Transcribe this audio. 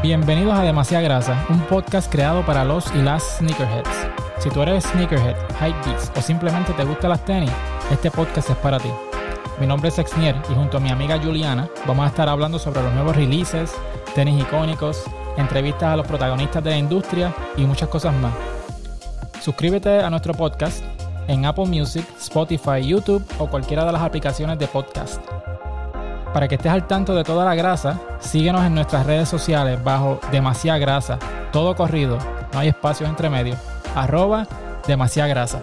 Bienvenidos a Demasiada Grasa, un podcast creado para los y las sneakerheads. Si tú eres sneakerhead, hypebeats o simplemente te gustan las tenis, este podcast es para ti. Mi nombre es Exnier y junto a mi amiga Juliana vamos a estar hablando sobre los nuevos releases, tenis icónicos, entrevistas a los protagonistas de la industria y muchas cosas más. Suscríbete a nuestro podcast en Apple Music, Spotify, YouTube o cualquiera de las aplicaciones de podcast. Para que estés al tanto de toda la grasa, síguenos en nuestras redes sociales bajo Demasiada Grasa, todo corrido, no hay espacios entre medio, arroba Demasiada Grasa.